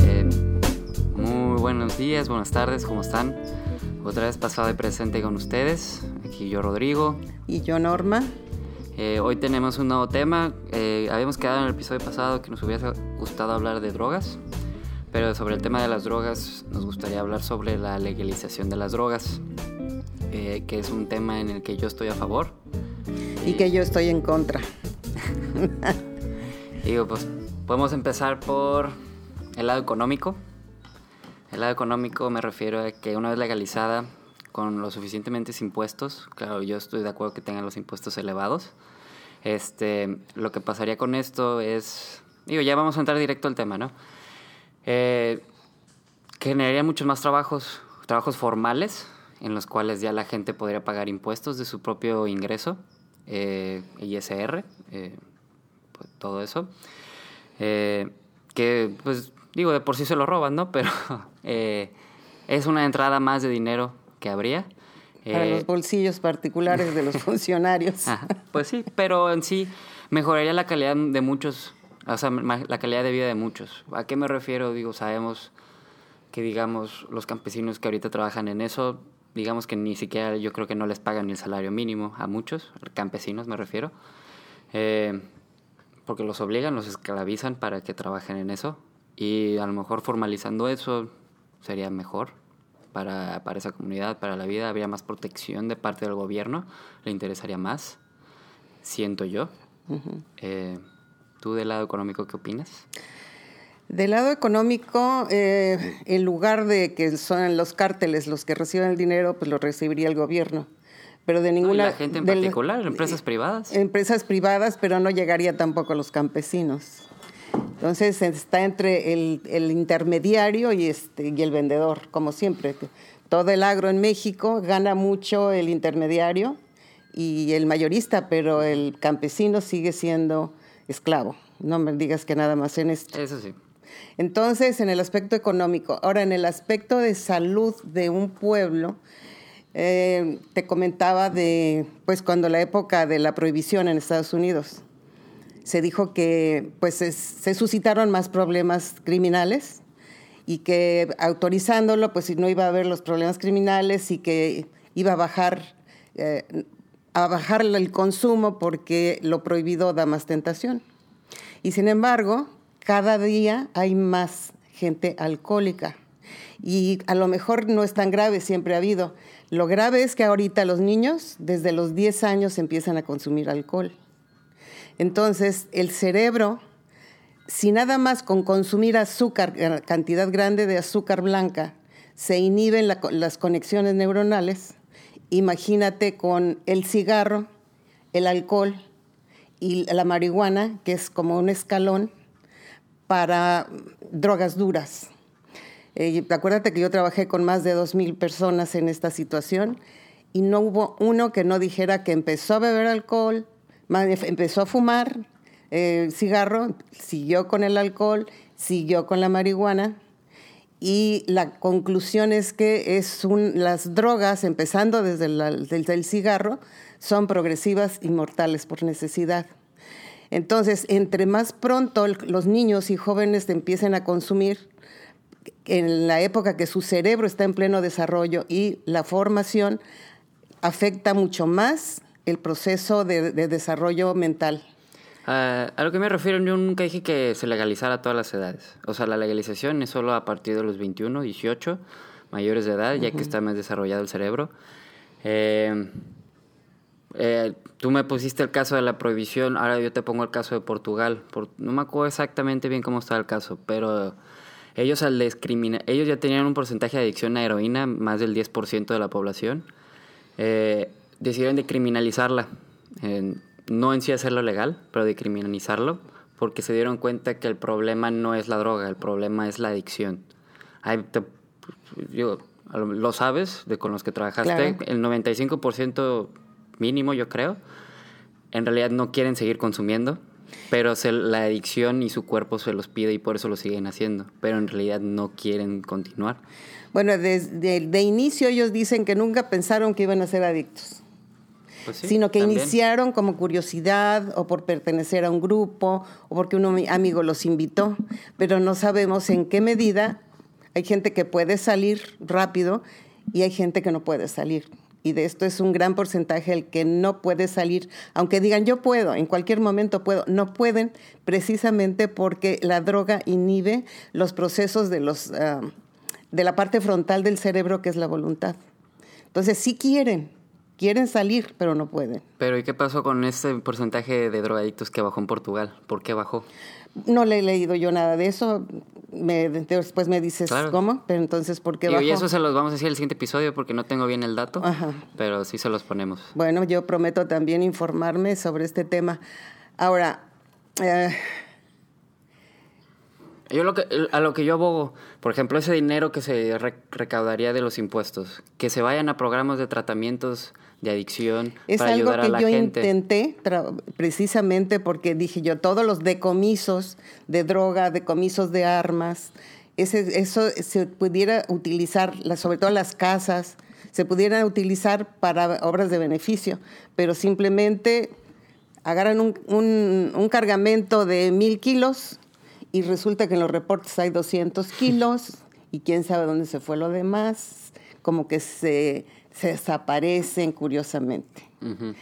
Eh, muy buenos días, buenas tardes, ¿cómo están? Otra vez pasado y presente con ustedes. Aquí yo, Rodrigo. Y yo, Norma. Eh, hoy tenemos un nuevo tema. Eh, habíamos quedado en el episodio pasado que nos hubiese gustado hablar de drogas, pero sobre el tema de las drogas nos gustaría hablar sobre la legalización de las drogas, eh, que es un tema en el que yo estoy a favor. Y que yo estoy en contra. Digo, pues podemos empezar por el lado económico. El lado económico me refiero a que una vez legalizada, con los suficientemente impuestos, claro, yo estoy de acuerdo que tengan los impuestos elevados, este, lo que pasaría con esto es, digo, ya vamos a entrar directo al tema, ¿no? Eh, generaría muchos más trabajos, trabajos formales, en los cuales ya la gente podría pagar impuestos de su propio ingreso, eh, ISR, eh, pues, todo eso. Eh, que, pues, digo, de por sí se lo roban, ¿no? Pero eh, es una entrada más de dinero que habría. Para los bolsillos particulares de los funcionarios. Ajá, pues sí, pero en sí mejoraría la calidad de muchos, o sea, la calidad de vida de muchos. ¿A qué me refiero? Digo, sabemos que, digamos, los campesinos que ahorita trabajan en eso, digamos que ni siquiera yo creo que no les pagan ni el salario mínimo a muchos, campesinos me refiero, Eh, porque los obligan, los esclavizan para que trabajen en eso y a lo mejor formalizando eso sería mejor para, para esa comunidad, para la vida, habría más protección de parte del gobierno, le interesaría más, siento yo. Eh, ¿Tú del lado económico qué opinas? Del lado económico, eh, en lugar de que son los cárteles los que reciben el dinero, pues lo recibiría el gobierno. Pero de No, y ninguna... la gente en del- particular, empresas privadas. Empresas privadas, pero no llegaría tampoco a los campesinos. Entonces está entre el, el intermediario y, este, y el vendedor, como siempre. Todo el agro en México gana mucho el intermediario y el mayorista, pero el campesino sigue siendo esclavo. No me digas que nada más en esto. Eso sí. Entonces, en el aspecto económico. Ahora, en el aspecto de salud de un pueblo, eh, te comentaba de, pues, cuando la época de la prohibición en Estados Unidos, se dijo que, pues, es- se suscitaron más problemas criminales y que autorizándolo, pues, no iba a haber los problemas criminales y que iba a bajar, eh, a bajar el consumo porque lo prohibido da más tentación. Y sin embargo, cada día hay más gente alcohólica. Y a lo mejor no es tan grave, siempre ha habido. Lo grave es que ahorita los niños desde los 10 años empiezan a consumir alcohol. Entonces, el cerebro, si nada más con consumir azúcar, cantidad grande de azúcar blanca, se inhiben la las conexiones neuronales, imagínate con el cigarro, el alcohol y la marihuana, que es como un escalón para drogas duras. Eh, acuérdate que yo trabajé con más de 2.000 personas en esta situación y no hubo uno que no dijera que empezó a beber alcohol, empezó a fumar eh, cigarro, siguió con el alcohol, siguió con la marihuana y la conclusión es que es las drogas, empezando desde el cigarro, son progresivas y mortales por necesidad. Entonces, entre más pronto los niños y jóvenes empiecen a consumir, en la época que su cerebro está en pleno desarrollo y la formación, afecta mucho más el proceso de, de desarrollo mental. Ah, a lo que me refiero, yo nunca dije que se legalizara a todas las edades. O sea, la legalización es solo a partir de los 21, 18 mayores de edad, ya que está más desarrollado el cerebro. Eh, eh, tú me pusiste el caso de la prohibición, ahora yo te pongo el caso de Portugal. Por- no me acuerdo exactamente bien cómo está el caso, pero ellos al discriminar, ellos ya tenían un porcentaje de adicción a heroína, más del 10% de la población. Eh, decidieron de criminalizarla. No en sí hacerlo legal, pero de criminalizarlo, porque se dieron cuenta que el problema no es la droga, el problema es la adicción. Ay, te- digo, lo sabes, de con los que trabajaste, Claro. el 95% mínimo, yo creo, en realidad no quieren seguir consumiendo, pero se- la adicción y su cuerpo se los pide y por eso lo siguen haciendo, pero en realidad no quieren continuar. Bueno, desde de inicio ellos dicen que nunca pensaron que iban a ser adictos. Pues sí, sino que también. iniciaron como curiosidad o por pertenecer a un grupo o porque un ami- amigo los invitó, pero no sabemos en qué medida hay gente que puede salir rápido y hay gente que no puede salir. Y de esto es un gran porcentaje el que no puede salir, aunque digan yo puedo, en cualquier momento puedo, no pueden precisamente porque la droga inhibe los procesos de, los, ah, de la parte frontal del cerebro que es la voluntad. Entonces sí quieren, quieren salir, pero no pueden. Pero ¿y qué pasó con ese porcentaje de drogadictos que bajó en Portugal? ¿Por qué bajó? No le he leído yo nada de eso. Me, después me dices Claro. cómo, pero entonces ¿por qué bajó? y eso se los vamos a decir el siguiente episodio porque no tengo bien el dato, Ajá. pero sí se los ponemos. Bueno, yo prometo también informarme sobre este tema. Ahora, eh, Yo lo que, a lo que yo abogo, por ejemplo, ese dinero que se re- recaudaría de los impuestos, que se vayan a programas de tratamientos de adicción es para algo ayudar a que la yo gente. intenté tra- precisamente porque dije yo, todos los decomisos de droga, decomisos de armas, ese, eso se pudiera utilizar, sobre todo las casas, se pudieran utilizar para obras de beneficio, pero simplemente agarran un, un- un cargamento de mil kilos y resulta que en los reportes hay 200 kilos y quién sabe dónde se fue lo demás, como que se, se desaparecen curiosamente. Ujú.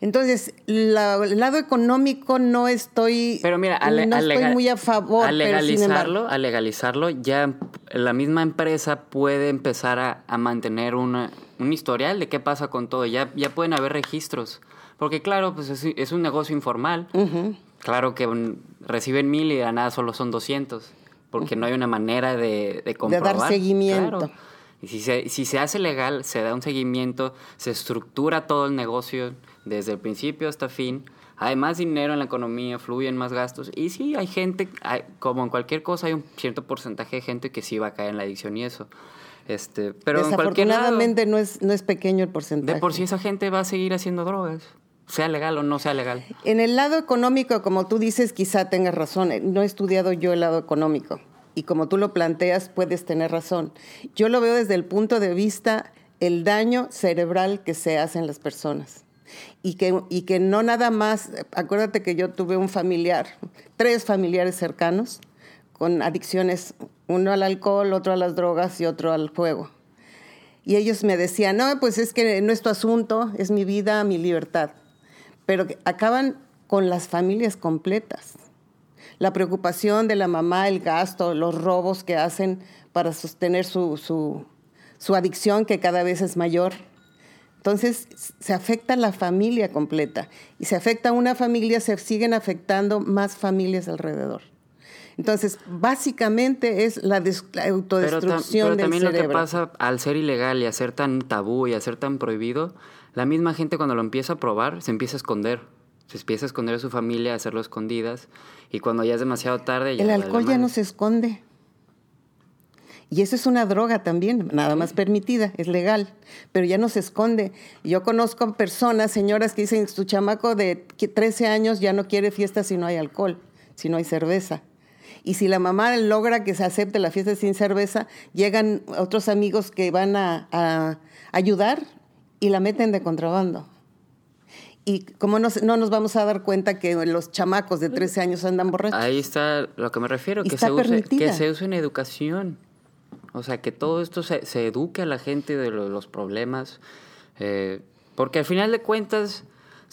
Entonces, la- el lado económico no estoy, Pero mira, no estoy muy a favor. pero sin embargo- legalizarlo, al legalizarlo, ya la misma empresa puede empezar a, a mantener una, un historial de qué pasa con todo. Ya, ya pueden haber registros. Porque claro, pues es, es un negocio informal. Ujú. Claro que reciben mil y de nada solo son 200. Porque no hay una manera de, de comprobar. seguimiento. Claro. Y si se, si se hace legal, se da un seguimiento, se estructura todo el negocio desde el principio hasta fin. Hay más dinero en la economía, fluyen más gastos. Y sí, hay gente, hay- como en cualquier cosa, hay un cierto porcentaje de gente que sí va a caer en la adicción y eso. Este, pero en cualquier lado, Desafortunadamente no es, no es pequeño el porcentaje. de por sí esa gente va a seguir haciendo drogas, sea legal o no sea legal. En el lado económico, como tú dices, quizá tengas razón. No he estudiado yo el lado económico. Y como tú lo planteas, puedes tener razón. Yo lo veo desde el punto de vista el daño cerebral que se hace en las personas. Y que, y que no nada más, acuérdate que yo tuve un familiar, tres familiares cercanos con adicciones, uno al alcohol, otro a las drogas y otro al juego. Y ellos me decían, no, pues es que no es tu asunto, es mi vida, mi libertad. Pero que acaban con las familias completas. La preocupación de la mamá, el gasto, los robos que hacen para sostener su, su, su adicción que cada vez es mayor. Entonces se afecta la familia completa y se afecta una familia, se siguen afectando más familias alrededor. Entonces, básicamente es la, la Pero, tam- autodestrucción pero del también lo cerebro. que pasa al ser ilegal y a ser tan tabú y a ser tan prohibido, la misma gente cuando lo empieza a probar se empieza a esconder. Se empieza a esconder a su familia, a hacerlo escondidas. Y cuando ya es demasiado tarde... Ya El alcohol ya no se esconde. Y eso es una droga también, nada más permitida, es legal, pero ya no se esconde. Yo conozco personas, señoras que dicen, su chamaco de 13 años ya no quiere fiesta si no hay alcohol, si no hay cerveza. Y si la mamá logra que se acepte la fiesta sin cerveza, llegan otros amigos que van a, a ayudar y la meten de contrabando. Y como no, no nos vamos a dar cuenta que los chamacos de 13 años andan borrachos. Ahí está lo que me refiero, que se, use, que se use en educación. O sea, que todo esto se, se eduque a la gente de lo- los problemas. eh, porque al final de cuentas,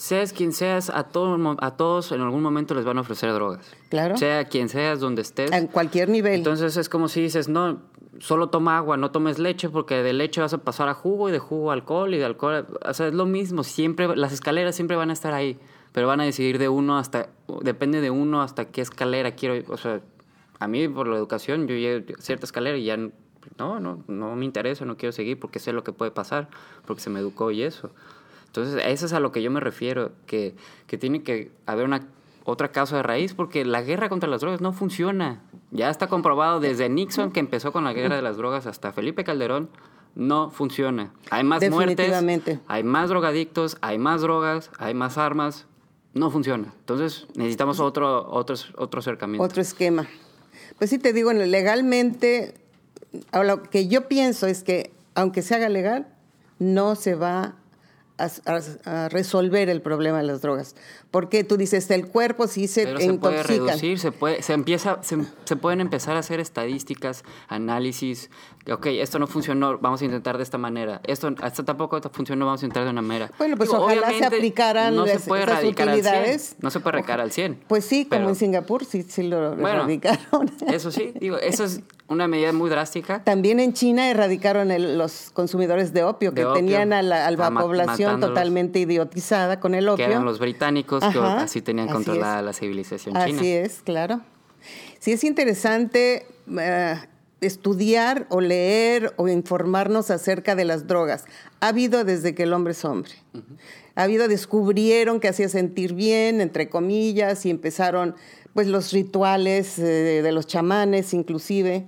seas quien seas, a, todo, a todos en algún momento les van a ofrecer drogas. Claro. Sea quien seas, donde estés. En cualquier nivel. Entonces es como si dices, no, solo toma agua, no tomes leche, porque de leche vas a pasar a jugo y de jugo a alcohol y de alcohol. O sea, es lo mismo, siempre, las escaleras siempre van a estar ahí, pero van a decidir de uno hasta, depende de uno hasta qué escalera quiero. O sea, a mí por la educación, yo llego a cierta escalera y ya no, no, no me interesa, no quiero seguir porque sé lo que puede pasar, porque se me educó y eso. Entonces, eso es a lo que yo me refiero, que, que tiene que haber una otra causa de raíz, porque la guerra contra las drogas no funciona. Ya está comprobado desde Nixon, que empezó con la guerra de las drogas, hasta Felipe Calderón, no funciona. Hay más muertes, hay más drogadictos, hay más drogas, hay más armas, no funciona. Entonces, necesitamos otro, otro, otro acercamiento. Otro esquema. Pues sí, te digo, legalmente, lo que yo pienso es que, aunque se haga legal, no se va a, resolver el problema de las drogas. Porque tú dices, el cuerpo sí se Pero se puede reducir, se, puede, se, empieza, se, pueden empezar a hacer estadísticas, análisis. Ok, esto no funcionó, vamos a intentar de esta manera. Esto, esto tampoco funcionó, vamos a intentar de una manera. Bueno, pues ojalá se aplicaran no se puede erradicar al 100. No se puede erradicar al 100. Pues sí, como en Singapur sí, sí lo bueno, erradicaron. Eso sí, digo, eso es una medida muy drástica. También en China erradicaron los consumidores de opio, que tenían a la, población totalmente idiotizada con el opio. Que eran los británicos que así tenían controlada la civilización china. Así es, claro. Sí es interesante eh, estudiar o leer o informarnos acerca de las drogas. Ha habido desde que el hombre es hombre. Ha habido, descubrieron que hacía sentir bien, entre comillas, y empezaron pues los rituales eh, de los chamanes inclusive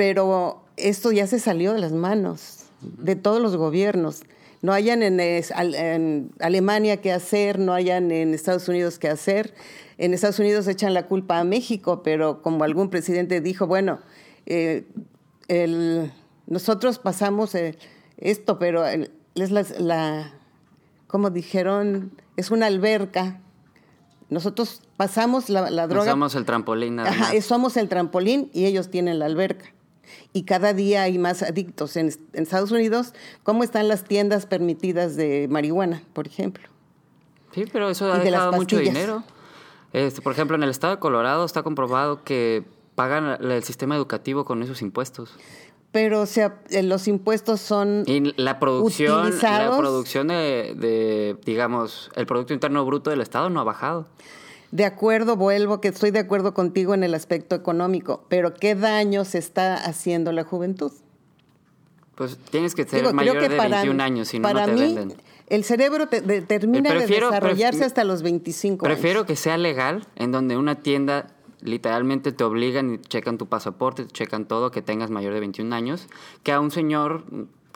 pero esto ya se salió de las manos de todos los gobiernos. No hayan en, Alemania qué hacer, no hayan en Estados Unidos qué hacer. En Estados Unidos echan la culpa a México, pero como algún presidente dijo, bueno, eh, nosotros pasamos eh, esto, pero es la, como dijeron, es una alberca. Nosotros pasamos la, droga. Somos el trampolín. Ajá, somos el trampolín y ellos tienen la alberca y cada día hay más adictos. En, Estados Unidos, ¿cómo están las tiendas permitidas de marihuana, por ejemplo? Sí, pero eso ha dejado mucho dinero. Este, por ejemplo, en el estado de Colorado está comprobado que pagan el sistema educativo con esos impuestos. Pero o sea, eh, los impuestos son y la producción, la producción de, digamos, el producto interno bruto del estado no ha bajado. De acuerdo, vuelvo, que estoy de acuerdo contigo en el aspecto económico, pero ¿qué daño se está haciendo la juventud? Pues tienes que ser mayor de 21 años, si no, no te venden. El cerebro termina de desarrollarse hasta los 25 prefiero que sea legal, en donde una tienda literalmente te obligan y checan tu pasaporte, te checan todo, que tengas mayor de 21 años, que a un señor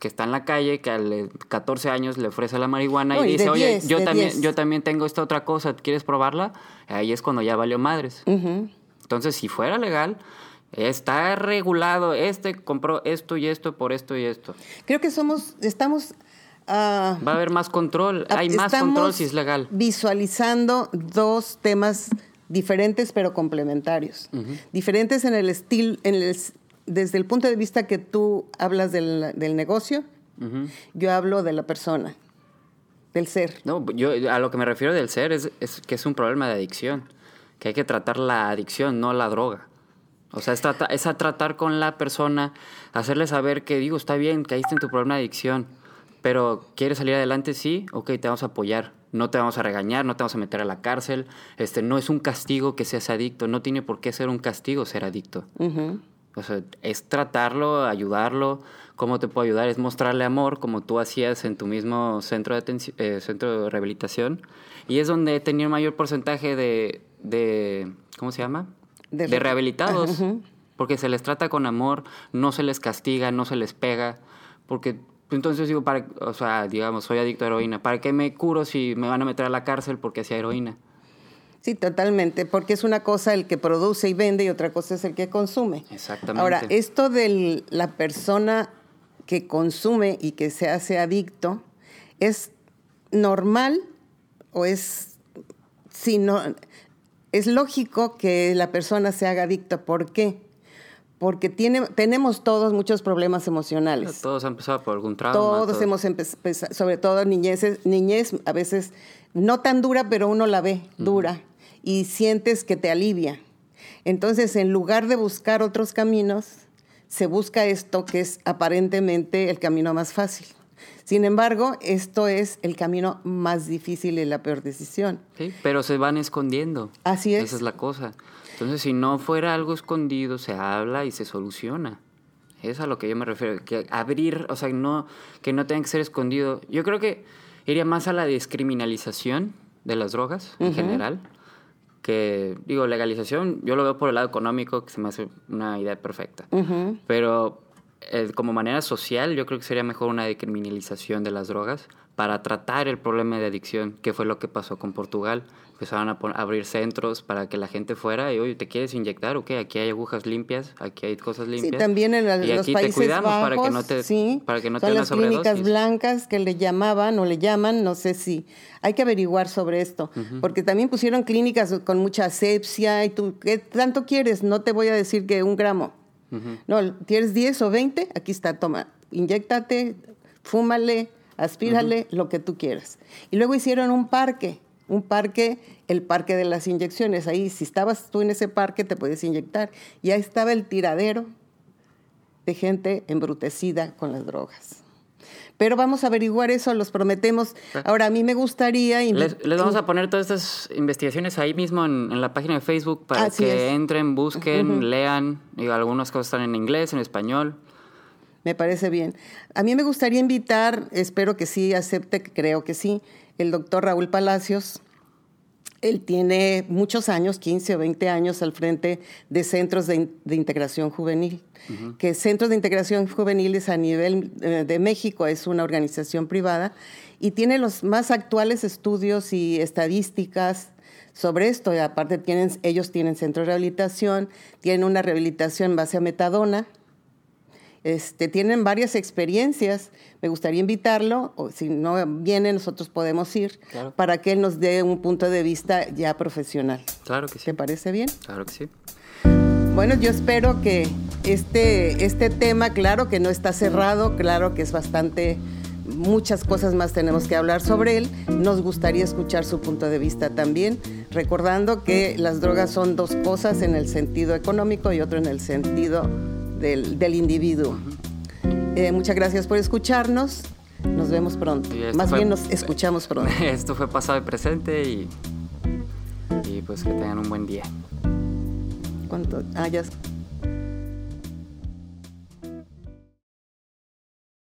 que está en la calle, que a 14 años le ofrece la marihuana y, dice, oye, yo también, yo también tengo esta otra cosa, ¿quieres probarla? Ahí es cuando ya valió madres. Entonces, si fuera legal, está regulado, este compró esto y esto por esto y esto. Creo que somos, estamos... Ah, Va a haber más control, hay más control si es legal. Visualizando dos temas diferentes pero complementarios. Diferentes en el estilo, en el desde el punto de vista que tú hablas del, negocio, yo hablo de la persona, del ser. No, yo a lo que me refiero del ser es, que es un problema de adicción, que hay que tratar la adicción, no la droga. O sea, es, es a tratar con la persona, hacerle saber que, digo, está bien, caíste en tu problema de adicción, pero ¿quieres salir adelante? Sí, ok, te vamos a apoyar. No te vamos a regañar, no te vamos a meter a la cárcel. Este, no es un castigo que seas adicto, no tiene por qué ser un castigo ser adicto. O sea, es tratarlo, ayudarlo. ¿Cómo te puedo ayudar? Es mostrarle amor, como tú hacías en tu mismo centro de, eh, centro de rehabilitación. Y es donde he tenido mayor porcentaje de, de ¿cómo se llama? De, rehabilitados. Porque se les trata con amor, no se les castiga, no se les pega. Porque entonces digo, para, o sea, digamos, soy adicto a heroína. ¿Para qué me curo si me van a meter a la cárcel porque hacía heroína? Sí, totalmente, porque es una cosa el que produce y vende y otra cosa es el que consume. Exactamente. Ahora, esto de la persona que consume y que se hace adicto, ¿es normal o es, si no, es lógico que la persona se haga adicta? ¿Por qué? Porque tiene, tenemos todos muchos problemas emocionales. Todos han empezado por algún trauma. Todos, hemos empezado, sobre todo niñez, niñez a veces no tan dura, pero uno la ve dura y sientes que te alivia. Entonces, en lugar de buscar otros caminos, se busca esto que es aparentemente el camino más fácil. Sin embargo, esto es el camino más difícil y la peor decisión. Sí, pero se van escondiendo. Así es. Esa es la cosa. Entonces, si no fuera algo escondido, se habla y se soluciona. Es a lo que yo me refiero. Que abrir, o sea, no, que no tenga que ser escondido. Yo creo que iría más a la descriminalización de las drogas en general que, digo, legalización, yo lo veo por el lado económico, que se me hace una idea perfecta. Pero eh, como manera social, yo creo que sería mejor una decriminalización de las drogas para tratar el problema de adicción, que fue lo que pasó con Portugal. Empezaron a, abrir centros para que la gente fuera y, oye, ¿te quieres inyectar? Ok, aquí hay agujas limpias, aquí hay cosas limpias. Sí, también en los aquí países te cuidamos bajos, para que no te, sí, para que no son te las clínicas blancas que le llamaban o le llaman, no sé si. Hay que averiguar sobre esto, porque también pusieron clínicas con mucha asepsia y tú, ¿qué tanto quieres? No te voy a decir que un gramo. No, ¿tienes 10 o 20? Aquí está, toma, inyectate, fúmale, aspírale, lo que tú quieras. Y luego hicieron un parque, un parque, el parque de las inyecciones. Ahí, si estabas tú en ese parque, te puedes inyectar. Y ahí estaba el tiradero de gente embrutecida con las drogas. Pero vamos a averiguar eso, los prometemos. Ahora, a mí me gustaría... Les, vamos a poner todas estas investigaciones ahí mismo en, la página de Facebook para que entren, busquen, lean. Y algunas cosas están en inglés, en español. Me parece bien. A mí me gustaría invitar, espero que sí acepte, creo que sí, el doctor Raúl Palacios. Él tiene muchos años, 15 o 20 años al frente de centros de, integración juvenil, que Centros de Integración Juveniles a nivel eh, de México es una organización privada y tiene los más actuales estudios y estadísticas sobre esto. Y aparte tienen, ellos tienen centro de rehabilitación, tienen una rehabilitación en base a metadona, este, tienen varias experiencias. Me gustaría invitarlo, o si no viene, nosotros podemos ir, para que él nos dé un punto de vista ya profesional. Claro que sí. ¿Te parece bien? Claro que sí. Bueno, yo espero que este, este tema, claro que no está cerrado, claro que es bastante, muchas cosas más tenemos que hablar sobre él. Nos gustaría escuchar su punto de vista también, recordando que las drogas son dos cosas en el sentido económico y otro en el sentido del, individuo. Eh, muchas gracias por escucharnos. Nos vemos pronto. Más bien nos escuchamos pronto. Esto fue pasado y presente y, y pues que tengan un buen día. ¿Cuánto? Ah, ya